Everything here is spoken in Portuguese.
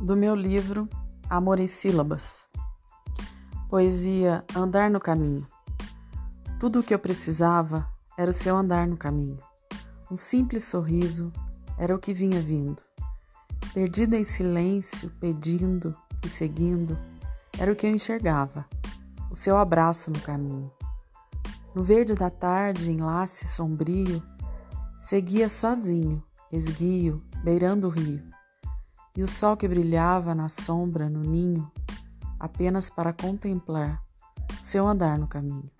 do meu livro Amor em Sílabas. Poesia Andar no Caminho. Tudo o que eu precisava era o seu andar no caminho. Um simples sorriso era o que vinha vindo. Perdida em silêncio, pedindo e seguindo, era o que eu enxergava. O seu abraço no caminho. No verde da tarde, enlace sombrio, seguia sozinho, esguio, beirando o rio e o sol que brilhava na sombra no ninho, apenas para contemplar seu andar no caminho.